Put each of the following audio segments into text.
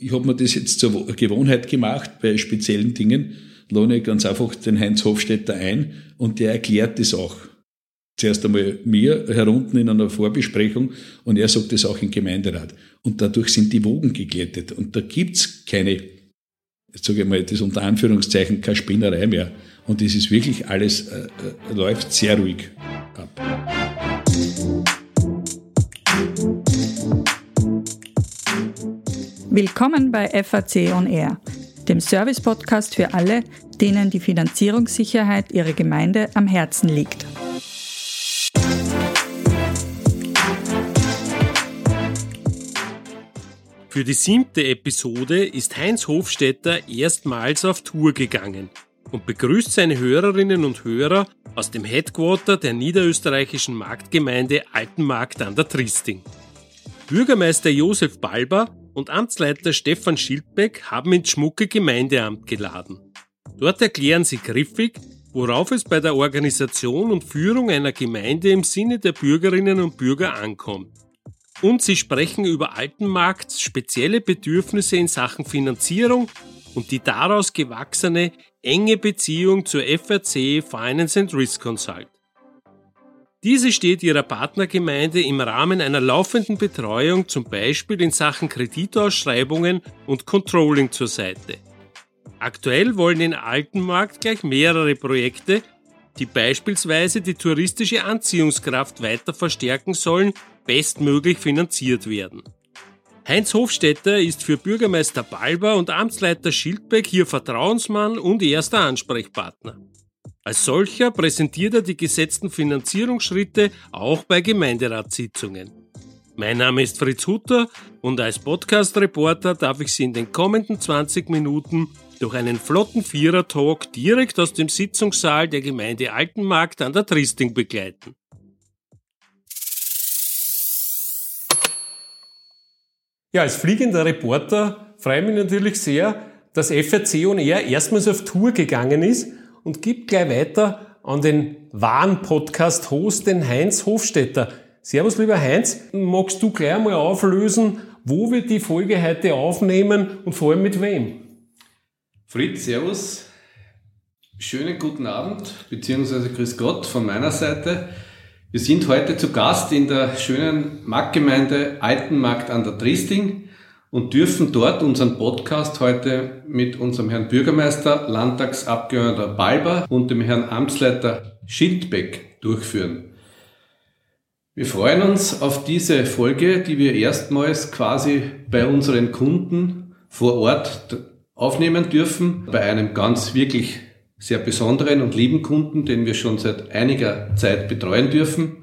ich habe mir das jetzt zur Gewohnheit gemacht bei speziellen Dingen, lohne ich ganz einfach den Heinz Hofstetter ein und der erklärt das auch. Zuerst einmal mir herunten in einer Vorbesprechung und er sagt das auch im Gemeinderat. Und dadurch sind die Wogen geglättet. Und da gibt's keine, jetzt sage ich mal, das unter Anführungszeichen, keine Spinnerei mehr. Und es ist wirklich alles, äh, äh, läuft sehr ruhig ab. Willkommen bei FAC On Air, dem Service-Podcast für alle, denen die Finanzierungssicherheit ihrer Gemeinde am Herzen liegt. Für die siebte Episode ist Heinz Hofstetter erstmals auf Tour gegangen und begrüßt seine Hörerinnen und Hörer aus dem Headquarter der niederösterreichischen Marktgemeinde Altenmarkt an der Tristing. Bürgermeister Josef Balber und Amtsleiter Stefan Schildbeck haben ins schmucke Gemeindeamt geladen. Dort erklären sie griffig, worauf es bei der Organisation und Führung einer Gemeinde im Sinne der Bürgerinnen und Bürger ankommt. Und sie sprechen über Altenmarkts spezielle Bedürfnisse in Sachen Finanzierung und die daraus gewachsene enge Beziehung zur FRC Finance and Risk Consult. Diese steht ihrer Partnergemeinde im Rahmen einer laufenden Betreuung zum Beispiel in Sachen Kreditausschreibungen und Controlling zur Seite. Aktuell wollen in Altenmarkt gleich mehrere Projekte, die beispielsweise die touristische Anziehungskraft weiter verstärken sollen, bestmöglich finanziert werden. Heinz Hofstetter ist für Bürgermeister Balber und Amtsleiter Schildbeck hier Vertrauensmann und erster Ansprechpartner. Als solcher präsentiert er die gesetzten Finanzierungsschritte auch bei Gemeinderatssitzungen. Mein Name ist Fritz Hutter und als Podcast-Reporter darf ich Sie in den kommenden 20 Minuten durch einen flotten Vierer-Talk direkt aus dem Sitzungssaal der Gemeinde Altenmarkt an der Tristing begleiten. Ja, als fliegender Reporter freue ich mich natürlich sehr, dass FRC und er erstmals auf Tour gegangen ist und gibt gleich weiter an den wahren Podcast-Host, den Heinz Hofstetter. Servus, lieber Heinz. Magst du gleich einmal auflösen, wo wir die Folge heute aufnehmen und vor allem mit wem? Fritz, Servus. Schönen guten Abend, beziehungsweise Grüß Gott von meiner Seite. Wir sind heute zu Gast in der schönen Marktgemeinde Altenmarkt an der Tristing und dürfen dort unseren Podcast heute mit unserem Herrn Bürgermeister, Landtagsabgeordneter Balber und dem Herrn Amtsleiter Schildbeck durchführen. Wir freuen uns auf diese Folge, die wir erstmals quasi bei unseren Kunden vor Ort aufnehmen dürfen, bei einem ganz wirklich sehr besonderen und lieben Kunden, den wir schon seit einiger Zeit betreuen dürfen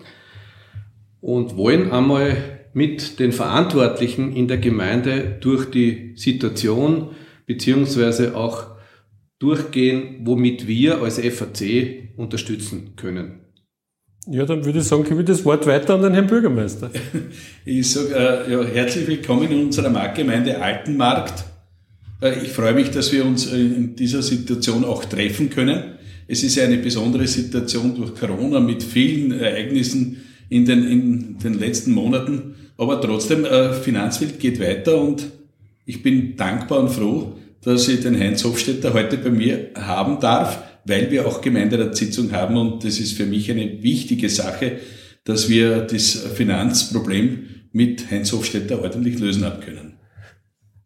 und wollen einmal mit den Verantwortlichen in der Gemeinde durch die Situation beziehungsweise auch durchgehen, womit wir als FAC unterstützen können. Ja, dann würde ich sagen, gebe ich das Wort weiter an den Herrn Bürgermeister. Ich sage äh, ja, herzlich willkommen in unserer Marktgemeinde Altenmarkt. Äh, ich freue mich, dass wir uns in dieser Situation auch treffen können. Es ist eine besondere Situation durch Corona mit vielen Ereignissen in den, in den letzten Monaten. Aber trotzdem, äh, Finanzwelt geht weiter und ich bin dankbar und froh, dass ich den Heinz Hofstetter heute bei mir haben darf, weil wir auch Gemeinderatssitzung haben und das ist für mich eine wichtige Sache, dass wir das Finanzproblem mit Heinz Hofstetter ordentlich lösen haben können.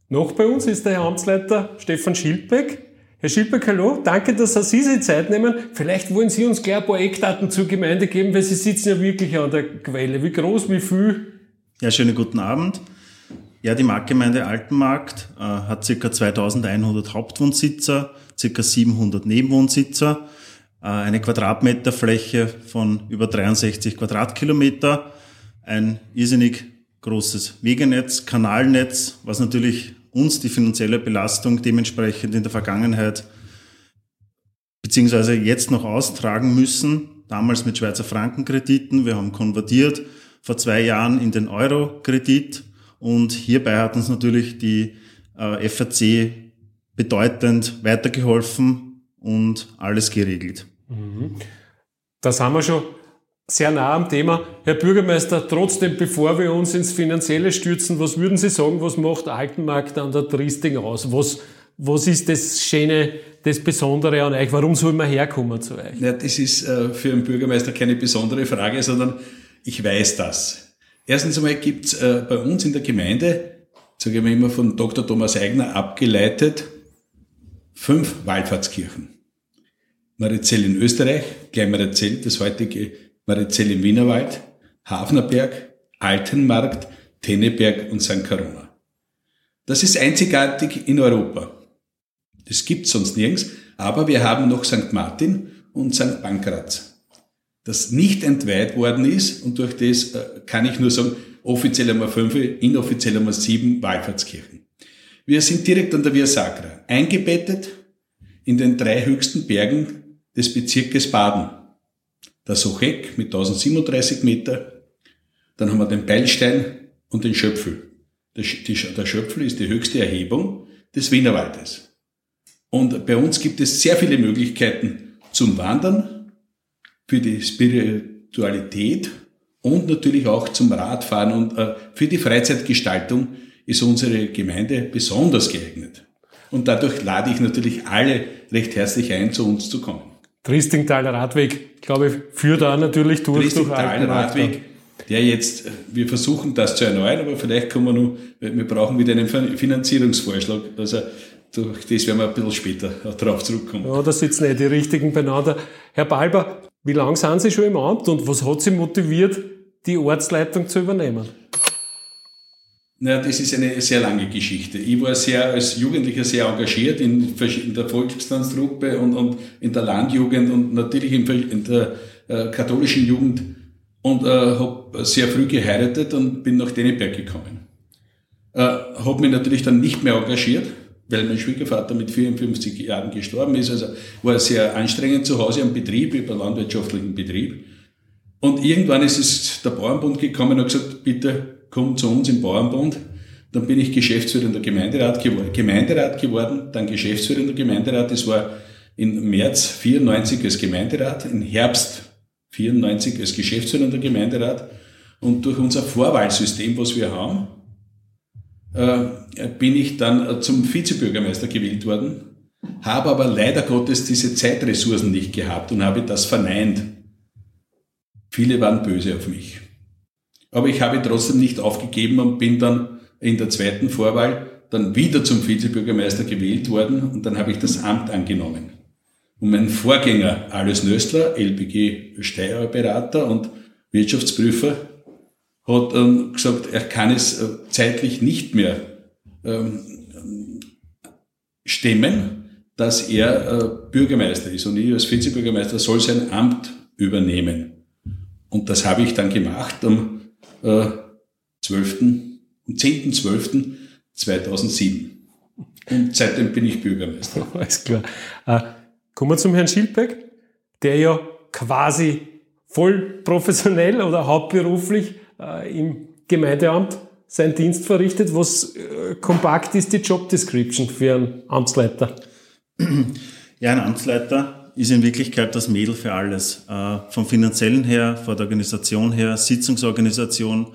Noch bei uns ist der Herr Amtsleiter Stefan Schildbeck. Herr Schildbeck, hallo. Danke, dass Sie sich Zeit nehmen. Vielleicht wollen Sie uns gleich ein paar Eckdaten zur Gemeinde geben, weil Sie sitzen ja wirklich an der Quelle. Wie groß, wie viel? Ja, schönen guten Abend. Ja, die Marktgemeinde Altenmarkt äh, hat ca. 2100 Hauptwohnsitzer, ca. 700 Nebenwohnsitzer, äh, eine Quadratmeterfläche von über 63 Quadratkilometer, ein irrsinnig großes Wegenetz, Kanalnetz, was natürlich uns die finanzielle Belastung dementsprechend in der Vergangenheit beziehungsweise jetzt noch austragen müssen. Damals mit Schweizer Frankenkrediten. Wir haben konvertiert vor zwei Jahren in den Euro-Kredit und hierbei hat uns natürlich die äh, FAC bedeutend weitergeholfen und alles geregelt. Mhm. Das haben wir schon sehr nah am Thema. Herr Bürgermeister, trotzdem, bevor wir uns ins Finanzielle stürzen, was würden Sie sagen, was macht Altenmarkt an der Triesting aus? Was, was ist das Schöne, das Besondere an euch? Warum soll man herkommen zu euch? Ja, das ist äh, für einen Bürgermeister keine besondere Frage, sondern ich weiß das. Erstens einmal gibt's äh, bei uns in der Gemeinde, sage ich immer von Dr. Thomas Eigner abgeleitet, fünf Wallfahrtskirchen. Marizell in Österreich, Kleinmarizell, das heutige Marizell im Wienerwald, Hafnerberg, Altenmarkt, Tenneberg und St. Corona. Das ist einzigartig in Europa. Das gibt's sonst nirgends, aber wir haben noch St. Martin und St. Pankraz, das nicht entweiht worden ist und durch das äh, kann ich nur sagen, offiziell wir fünf, inoffiziell wir sieben Wallfahrtskirchen. Wir sind direkt an der Via Sacra, eingebettet in den drei höchsten Bergen des Bezirkes Baden. Der Sochek mit 1037 Meter, dann haben wir den Beilstein und den Schöpfel. Der Schöpfel ist die höchste Erhebung des Wienerwaldes. Und bei uns gibt es sehr viele Möglichkeiten zum Wandern, für die Spiritualität und natürlich auch zum Radfahren und äh, für die Freizeitgestaltung ist unsere Gemeinde besonders geeignet. Und dadurch lade ich natürlich alle recht herzlich ein, zu uns zu kommen. Tristingtaler Radweg, glaube ich, führt da natürlich durch. Tristingtaler Radweg, der jetzt, äh, wir versuchen das zu erneuern, aber vielleicht kommen wir nur, wir brauchen wieder einen Finanzierungsvorschlag. Also durch das werden wir ein bisschen später darauf zurückkommen. Ja, da sitzen eh die richtigen beieinander. Herr Balber, wie lange sind Sie schon im Amt und was hat Sie motiviert, die Ortsleitung zu übernehmen? Na, das ist eine sehr lange Geschichte. Ich war sehr, als Jugendlicher sehr engagiert in, in der Volkstanztruppe und, und in der Landjugend und natürlich in, in der äh, katholischen Jugend und äh, habe sehr früh geheiratet und bin nach Däneberg gekommen. Äh, habe mich natürlich dann nicht mehr engagiert, weil mein Schwiegervater mit 54 Jahren gestorben ist. Also war sehr anstrengend zu Hause am Betrieb, über landwirtschaftlichen Betrieb. Und irgendwann ist es der Bauernbund gekommen und hat gesagt, bitte komm zu uns im Bauernbund. Dann bin ich Geschäftsführer in der Gemeinderat geworden, Gemeinderat geworden, dann Geschäftsführer in der Gemeinderat. Das war im März 94 als Gemeinderat, im Herbst 94 als Geschäftsführer in der Gemeinderat. Und durch unser Vorwahlsystem, was wir haben, äh, bin ich dann äh, zum Vizebürgermeister gewählt worden, habe aber leider Gottes diese Zeitressourcen nicht gehabt und habe das verneint. Viele waren böse auf mich. Aber ich habe trotzdem nicht aufgegeben und bin dann in der zweiten Vorwahl dann wieder zum Vizebürgermeister gewählt worden und dann habe ich das Amt angenommen. Und mein Vorgänger, Alois Nöstler, LBG Steuerberater und Wirtschaftsprüfer, hat ähm, gesagt, er kann es äh, zeitlich nicht mehr ähm, stemmen, dass er äh, Bürgermeister ist und ich als Vizebürgermeister soll sein Amt übernehmen. Und das habe ich dann gemacht am äh, 12., am 10.12.2007. Und seitdem bin ich Bürgermeister. Alles klar. Äh, kommen wir zum Herrn Schildbeck, der ja quasi voll professionell oder hauptberuflich äh, im Gemeindeamt seinen Dienst verrichtet. Was äh, kompakt ist die Job Description für einen Amtsleiter? Ja, ein Amtsleiter ist in Wirklichkeit das Mädel für alles. Äh, vom finanziellen her, von der Organisation her, Sitzungsorganisation,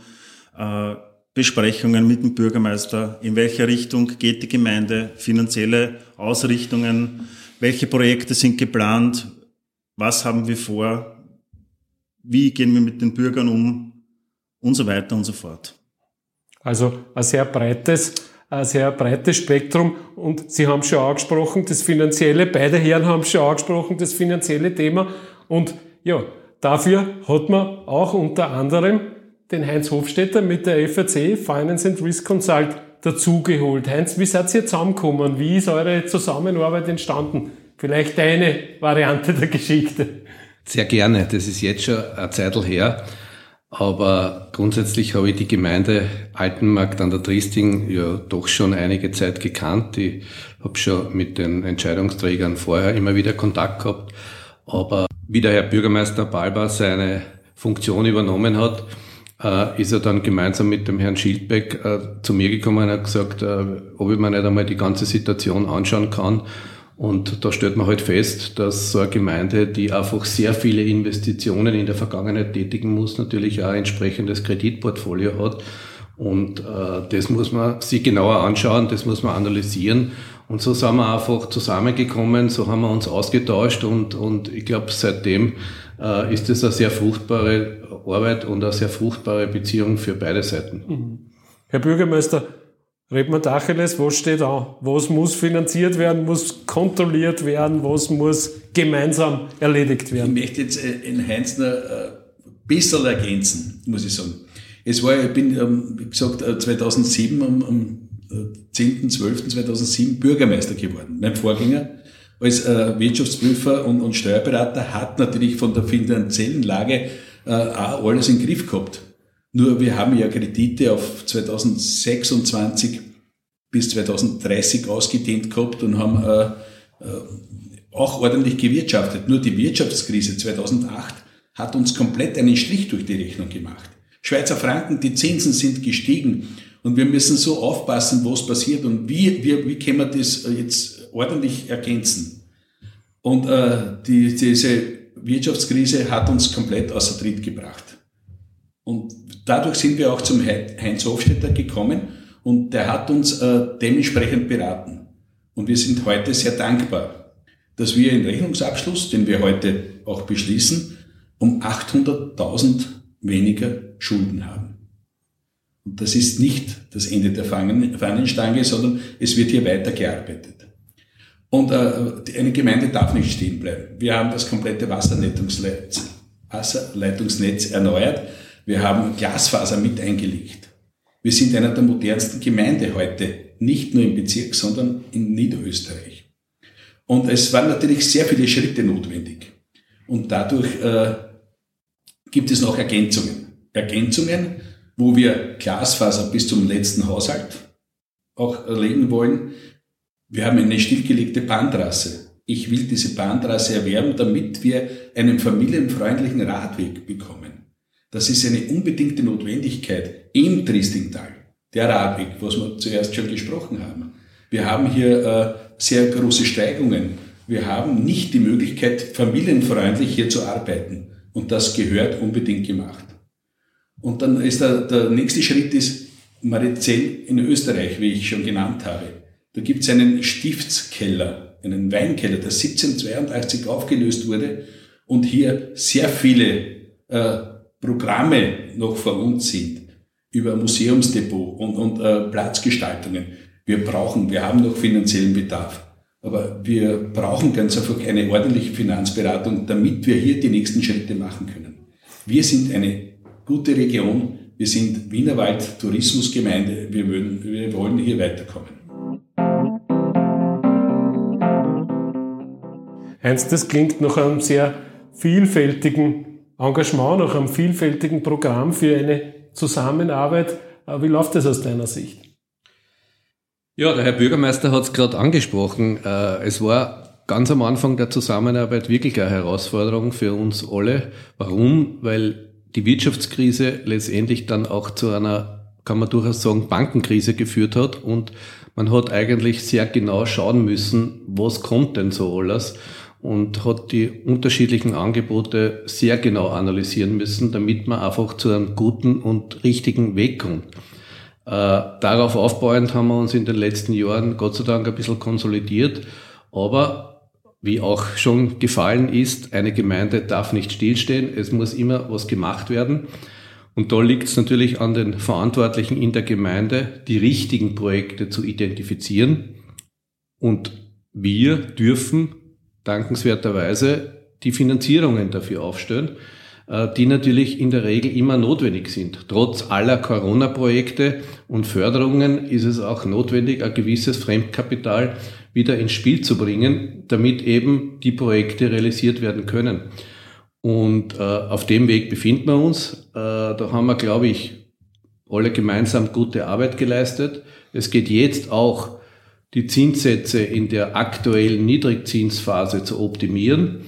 äh, Besprechungen mit dem Bürgermeister, in welche Richtung geht die Gemeinde, finanzielle Ausrichtungen, welche Projekte sind geplant, was haben wir vor, wie gehen wir mit den Bürgern um, und so weiter und so fort. Also ein sehr breites, ein sehr breites Spektrum. Und Sie haben schon angesprochen, das finanzielle, beide Herren haben schon angesprochen, das finanzielle Thema. Und ja, dafür hat man auch unter anderem den Heinz Hofstetter mit der FAC, Finance and Risk Consult, dazugeholt. Heinz, wie seid ihr zusammengekommen? Wie ist eure Zusammenarbeit entstanden? Vielleicht eine Variante der Geschichte. Sehr gerne. Das ist jetzt schon eine Zeit her. Aber grundsätzlich habe ich die Gemeinde Altenmarkt an der Triesting ja doch schon einige Zeit gekannt. Ich habe schon mit den Entscheidungsträgern vorher immer wieder Kontakt gehabt. Aber wie der Herr Bürgermeister Balba seine Funktion übernommen hat, äh, ist er dann gemeinsam mit dem Herrn Schildbeck äh, zu mir gekommen und hat gesagt, äh, ob ich mir nicht einmal die ganze Situation anschauen kann Und da stellt man halt fest, dass so eine Gemeinde, die einfach sehr viele Investitionen in der Vergangenheit tätigen muss, natürlich auch ein entsprechendes Kreditportfolio hat. Und äh, das muss man sich genauer anschauen, das muss man analysieren. Und so sind wir einfach zusammengekommen, so haben wir uns ausgetauscht und, und ich glaube, seitdem äh, ist es eine sehr fruchtbare Arbeit und eine sehr fruchtbare Beziehung für beide Seiten. Mhm. Herr Bürgermeister, Redman Tacheles, was steht an? Was muss finanziert werden, muss kontrolliert werden, was muss gemeinsam erledigt werden? Ich möchte jetzt äh, in Heinz noch ein bisschen ergänzen, muss ich sagen. Es war, ich bin, ähm, wie gesagt, 2007, äh, am, am 10.12.2007 äh, Bürgermeister geworden. Mein Vorgänger als Wirtschaftsprüfer und, Steuerberater hat natürlich von der finanziellen Lage auch alles im Griff gehabt. Nur wir haben ja Kredite auf 2026 bis 2030 ausgedehnt gehabt und haben äh, äh, auch ordentlich gewirtschaftet. Nur die Wirtschaftskrise 2008 hat uns komplett einen Strich durch die Rechnung gemacht. Schweizer Franken, die Zinsen sind gestiegen und wir müssen so aufpassen, was passiert und wie, wie, wie können wir das jetzt ordentlich ergänzen. Und äh, die, diese Wirtschaftskrise hat uns komplett außer Tritt gebracht. Und dadurch sind wir auch zum Heinz Hofstetter gekommen und der hat uns äh, dementsprechend beraten. Und wir sind heute sehr dankbar, dass wir den Rechnungsabschluss, den wir heute auch beschließen, um 800.000 weniger Schulden haben. Und das ist nicht das Ende der Fahnenstange, sondern es wird hier weitergearbeitet. Und äh, eine Gemeinde darf nicht stehen bleiben. Wir haben das komplette Wasserleitungsnetz, Wasserleitungsnetz erneuert. Wir haben Glasfaser mit eingelegt. Wir sind einer der modernsten Gemeinden heute, nicht nur im Bezirk, sondern in Niederösterreich. Und es waren natürlich sehr viele Schritte notwendig. Und dadurch äh, gibt es noch Ergänzungen. Ergänzungen, wo wir Glasfaser bis zum letzten Haushalt auch legen wollen. Wir haben eine stillgelegte Bahntrasse. Ich will diese Bahntrasse erwerben, damit wir einen familienfreundlichen Radweg bekommen. Das ist eine unbedingte Notwendigkeit im Triestingtal, der Radweg, was wir zuerst schon gesprochen haben. Wir haben hier äh, sehr große Steigungen. Wir haben nicht die Möglichkeit, familienfreundlich hier zu arbeiten. Und das gehört unbedingt gemacht. Und dann ist der, der nächste Schritt ist Marizell in Österreich, wie ich schon genannt habe. Da gibt es einen Stiftskeller, einen Weinkeller, der 1782 aufgelöst wurde und hier sehr viele äh, Programme noch vor uns sind, über Museumsdepot und, und äh, Platzgestaltungen. Wir brauchen, wir haben noch finanziellen Bedarf. Aber wir brauchen ganz einfach eine ordentliche Finanzberatung, damit wir hier die nächsten Schritte machen können. Wir sind eine gute Region. Wir sind Wienerwald Tourismusgemeinde. Wir wollen, wir wollen hier weiterkommen. Heinz, das klingt nach einem sehr vielfältigen Engagement, nach einem vielfältigen Programm für eine Zusammenarbeit. Äh, wie läuft das aus deiner Sicht? Ja, der Herr Bürgermeister hat es gerade angesprochen. Äh, es war ganz am Anfang der Zusammenarbeit wirklich eine Herausforderung für uns alle. Warum? Weil die Wirtschaftskrise letztendlich dann auch zu einer, kann man durchaus sagen, Bankenkrise geführt hat und man hat eigentlich sehr genau schauen müssen, was kommt denn so alles und hat die unterschiedlichen Angebote sehr genau analysieren müssen, damit man einfach zu einem guten und richtigen Weg kommt. Äh, darauf aufbauend haben wir uns in den letzten Jahren Gott sei Dank ein bisschen konsolidiert, aber wie auch schon gefallen ist, eine Gemeinde darf nicht stillstehen, es muss immer was gemacht werden. Und da liegt es natürlich an den Verantwortlichen in der Gemeinde, die richtigen Projekte zu identifizieren. Und wir dürfen dankenswerterweise die Finanzierungen dafür aufstellen, äh, die natürlich in der Regel immer notwendig sind. Trotz aller Corona-Projekte und Förderungen ist es auch notwendig, ein gewisses Fremdkapital wieder ins Spiel zu bringen, damit eben die Projekte realisiert werden können. Und äh, auf dem Weg befinden wir uns. Äh, da haben wir, glaube ich, alle gemeinsam gute Arbeit geleistet. Es geht jetzt auch die Zinssätze in der aktuellen Niedrigzinsphase zu optimieren,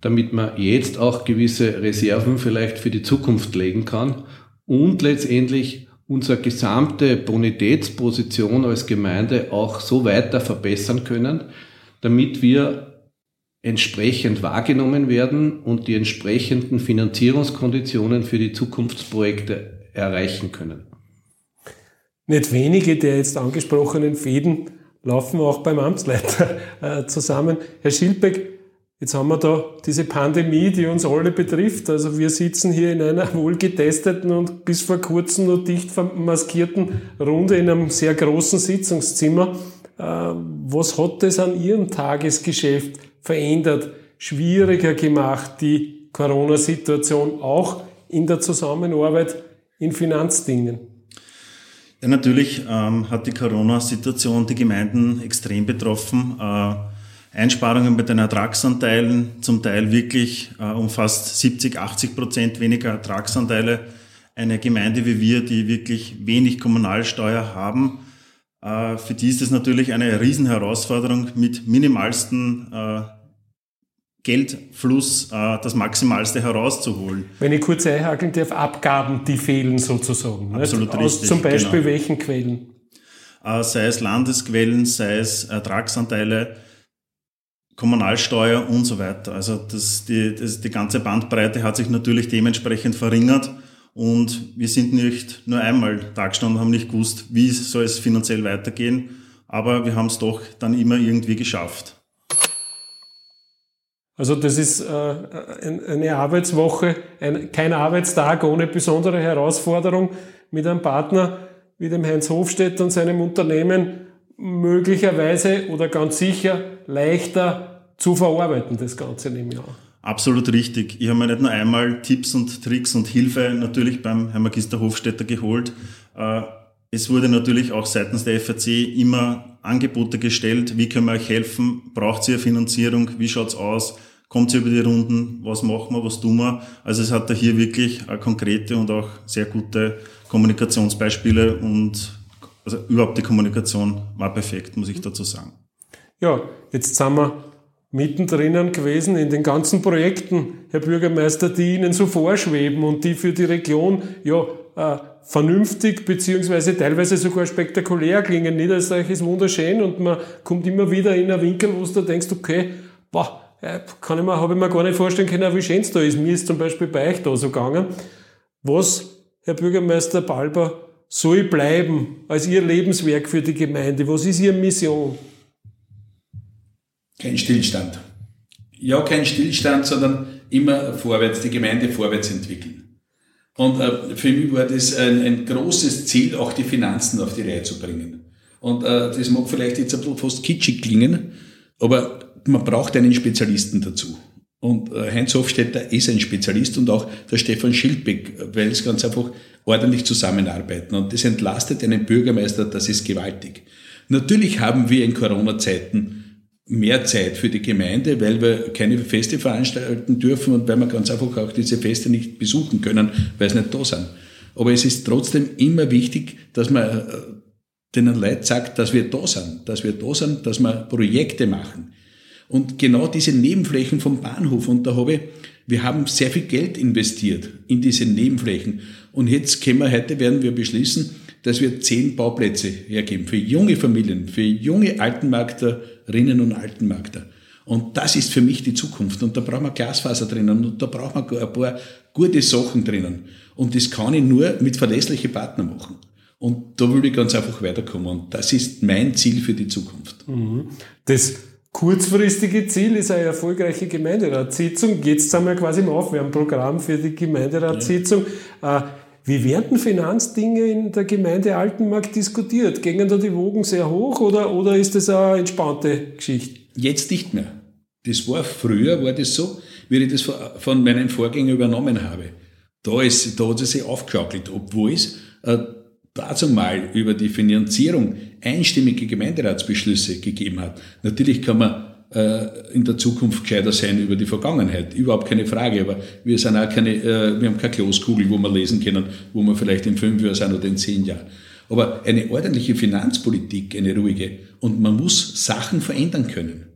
damit man jetzt auch gewisse Reserven vielleicht für die Zukunft legen kann und letztendlich unsere gesamte Bonitätsposition als Gemeinde auch so weiter verbessern können, damit wir entsprechend wahrgenommen werden und die entsprechenden Finanzierungskonditionen für die Zukunftsprojekte erreichen können. Nicht wenige der jetzt angesprochenen Fäden laufen auch beim Amtsleiter äh, zusammen. Herr Schilbeck, Jetzt haben wir da diese Pandemie, die uns alle betrifft. Also wir sitzen hier in einer wohlgetesteten und bis vor kurzem noch dicht vermaskierten Runde in einem sehr großen Sitzungszimmer. Äh, was hat das an Ihrem Tagesgeschäft verändert, schwieriger gemacht, die Corona-Situation auch in der Zusammenarbeit in Finanzdingen? Ja, natürlich ähm, hat die Corona-Situation die Gemeinden extrem betroffen. Äh, Einsparungen bei den Ertragsanteilen, zum Teil wirklich äh, um fast 70, 80 Prozent weniger Ertragsanteile. Eine Gemeinde wie wir, die wirklich wenig Kommunalsteuer haben, äh, für die ist es natürlich eine Riesenherausforderung, mit minimalsten äh, Geldfluss äh, das Maximalste herauszuholen. Wenn ich kurz einhakeln darf, Abgaben, die fehlen sozusagen. Absolut nicht? richtig. Aus zum Beispiel genau. welchen Quellen? Äh, sei es Landesquellen, sei es Ertragsanteile, Kommunalsteuer und so weiter. Also das, die, das, die ganze Bandbreite hat sich natürlich dementsprechend verringert und wir sind nicht nur einmal da gestanden, haben nicht gewusst, wie soll es finanziell weitergehen, aber wir haben es doch dann immer irgendwie geschafft. Also das ist äh, eine Arbeitswoche, ein, kein Arbeitstag ohne besondere Herausforderung mit einem Partner wie dem Heinz Hofstedt und seinem Unternehmen möglicherweise oder ganz sicher leichter zu verarbeiten, das Ganze nehme ich an. Absolut richtig. Ich habe mir nicht nur einmal Tipps und Tricks und Hilfe natürlich beim Herrn Magister Hofstetter geholt. Äh, es wurde natürlich auch seitens der FAC immer Angebote gestellt. Wie können wir euch helfen? Braucht ihr Finanzierung? Wie schaut's aus? Kommt ihr über die Runden? Was machen wir? Was tun wir? Also es hat da hier wirklich konkrete und auch sehr gute Kommunikationsbeispiele und also überhaupt die Kommunikation war perfekt, muss ich dazu sagen. Ja, jetzt sind wir mittendrin gewesen in den ganzen Projekten, Herr Bürgermeister, die Ihnen so vorschweben und die für die Region ja äh, vernünftig beziehungsweise teilweise sogar spektakulär klingen. Niederösterreich ist wunderschön und man kommt immer wieder in einen Winkel, wo du denkst, okay, boah, äh, kann ich mir, habe ich mir gar nicht vorstellen können, wie schön es da ist. Mir ist zum Beispiel bei euch da so gegangen. Was, Herr Bürgermeister Balber, soll bleiben als Ihr Lebenswerk für die Gemeinde? Was ist Ihre Mission? Kein Stillstand. Ja, kein Stillstand, sondern immer vorwärts, die Gemeinde vorwärts entwickeln. Und äh, für mich war das ein, ein, großes Ziel, auch die Finanzen auf die Reihe zu bringen. Und äh, das mag vielleicht jetzt ein bisschen fast kitschig klingen, aber man braucht einen Spezialisten dazu. Und äh, Heinz Hofstetter ist ein Spezialist und auch der Stefan Schildbeck, weil es ganz einfach ordentlich zusammenarbeiten. Und das entlastet einen Bürgermeister, das ist gewaltig. Natürlich haben wir in Corona-Zeiten mehr Zeit für die Gemeinde, weil wir keine Feste veranstalten dürfen und weil wir ganz einfach auch diese Feste nicht besuchen können, weil sie nicht da sind. Aber es ist trotzdem immer wichtig, dass man äh, den Leuten sagt, dass wir da sind, dass wir da sind, dass wir Projekte machen. Und genau diese Nebenflächen vom Bahnhof, und da habe ich, wir haben sehr viel Geld investiert in diese Nebenflächen. Und jetzt können wir, heute werden wir beschließen, dass wir zehn Bauplätze hergeben für junge Familien, für junge Altenmarkterinnen und Altenmarkter. Und das ist für mich die Zukunft. Und da brauchen wir Glasfaser drinnen und da brauchen wir ein paar gute Sachen drinnen. Und das kann ich nur mit verlässlichen Partnern machen. Und da will ich ganz einfach weiterkommen. Und das ist mein Ziel für die Zukunft. Mhm. Das kurzfristige Ziel ist eine erfolgreiche Gemeinderatssitzung. Jetzt sind wir quasi im Aufwärmprogramm für die Gemeinderatssitzung. Ja. Wie werden Finanzdinge in der Gemeinde Altenmarkt diskutiert? Gehen da die Wogen sehr hoch oder, oder ist das eine entspannte Geschichte? Jetzt nicht mehr. Das war früher, war das so, wie ich das von meinen Vorgängern übernommen habe. Da, ist, da hat es sich aufgeschaukelt, obwohl es äh, dazu mal über die Finanzierung einstimmige Gemeinderatsbeschlüsse gegeben hat. Natürlich kann man in der Zukunft gescheiter sein über die Vergangenheit. Überhaupt keine Frage. Aber wir sind auch keine, äh, wir haben keine Kloskugel, wo wir lesen können, wo wir vielleicht in fünf Jahren sind oder in zehn Jahren. Aber eine ordentliche Finanzpolitik, eine ruhige. Und man muss Sachen verändern können.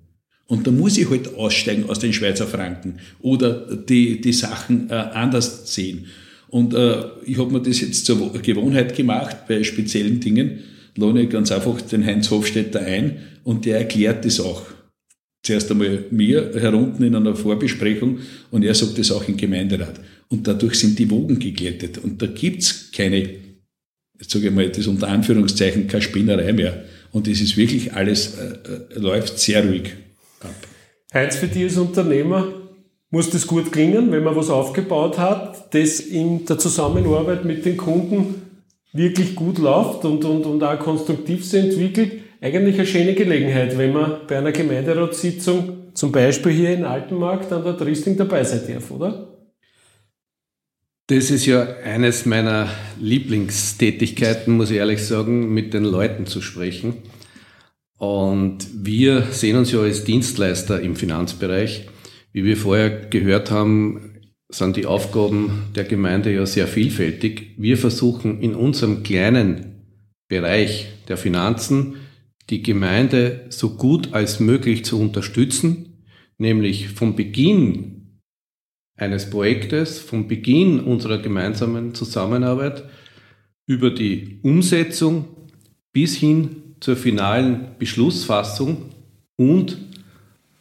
Und da muss ich halt aussteigen aus den Schweizer Franken oder die, die Sachen äh, anders sehen. Und äh, ich habe mir das jetzt zur Gewohnheit gemacht bei speziellen Dingen. Lohne ganz einfach den Heinz Hofstetter ein und der erklärt das auch zuerst einmal mir herunten in einer Vorbesprechung und er sagt es auch im Gemeinderat. Und dadurch sind die Wogen geglättet. Und da gibt's keine, jetzt sage ich mal, das unter Anführungszeichen, keine Spinnerei mehr. Und es ist wirklich alles, äh, äh, läuft sehr ruhig ab. Heinz, für dich als Unternehmer muss das gut klingen, wenn man was aufgebaut hat, das in der Zusammenarbeit mit den Kunden wirklich gut läuft und, und, und auch konstruktiv sich entwickelt. Eigentlich eine schöne Gelegenheit, wenn man bei einer Gemeinderatssitzung, zum Beispiel hier in Altenmarkt an der Tristling dabei sein darf, oder? Das ist ja eines meiner Lieblingstätigkeiten, muss ich ehrlich sagen, mit den Leuten zu sprechen. Und wir sehen uns ja als Dienstleister im Finanzbereich. Wie wir vorher gehört haben, sind die Aufgaben der Gemeinde ja sehr vielfältig. Wir versuchen in unserem kleinen Bereich der Finanzen die Gemeinde so gut als möglich zu unterstützen, nämlich vom Beginn eines Projektes, vom Beginn unserer gemeinsamen Zusammenarbeit über die Umsetzung bis hin zur finalen Beschlussfassung und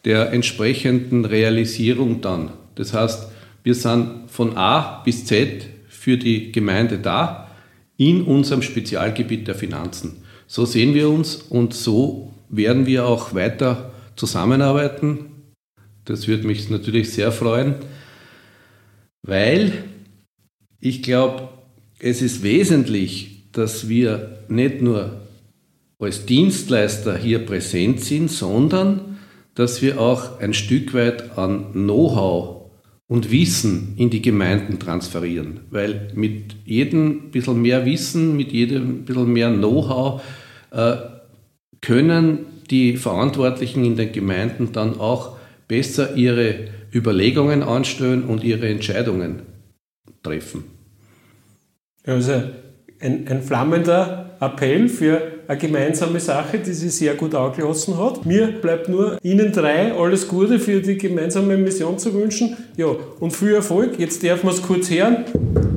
der entsprechenden Realisierung dann. Das heißt, wir sind von A bis Z für die Gemeinde da in unserem Spezialgebiet der Finanzen. So sehen wir uns und so werden wir auch weiter zusammenarbeiten. Das würde mich natürlich sehr freuen, weil ich glaube, es ist wesentlich, dass wir nicht nur als Dienstleister hier präsent sind, sondern dass wir auch ein Stück weit an Know-how und Wissen in die Gemeinden transferieren. Weil mit jedem bisschen mehr Wissen, mit jedem bisschen mehr Know-how äh, können die Verantwortlichen in den Gemeinden dann auch besser ihre Überlegungen anstellen und ihre Entscheidungen treffen. Also ein, ein flammender Appell für eine gemeinsame Sache, die sich sehr gut angelassen hat. Mir bleibt nur Ihnen drei alles Gute für die gemeinsame Mission zu wünschen. Ja, und viel Erfolg. Jetzt dürfen wir es kurz hören.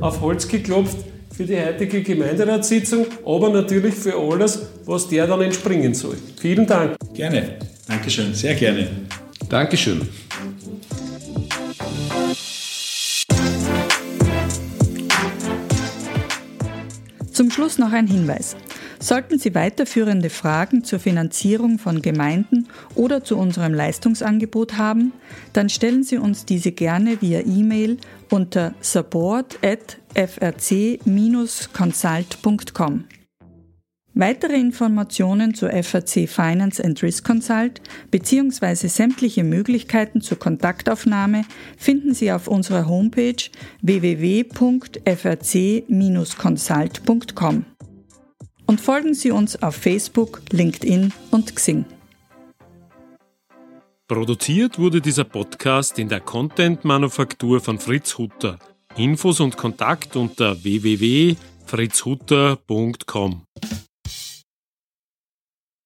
Auf Holz geklopft für die heutige Gemeinderatssitzung, aber natürlich für alles, was der dann entspringen soll. Vielen Dank. Gerne. Dankeschön. Sehr gerne. Dankeschön. Zum Schluss noch ein Hinweis. Sollten Sie weiterführende Fragen zur Finanzierung von Gemeinden oder zu unserem Leistungsangebot haben, dann stellen Sie uns diese gerne via E-Mail unter support@frc-consult.com. Weitere Informationen zur FRC Finance and Risk Consult bzw. sämtliche Möglichkeiten zur Kontaktaufnahme finden Sie auf unserer Homepage www.frc-consult.com. Und folgen Sie uns auf Facebook, LinkedIn und Xing. Produziert wurde dieser Podcast in der Content-Manufaktur von Fritz Hutter. Infos und Kontakt unter www.fritzhutter.com.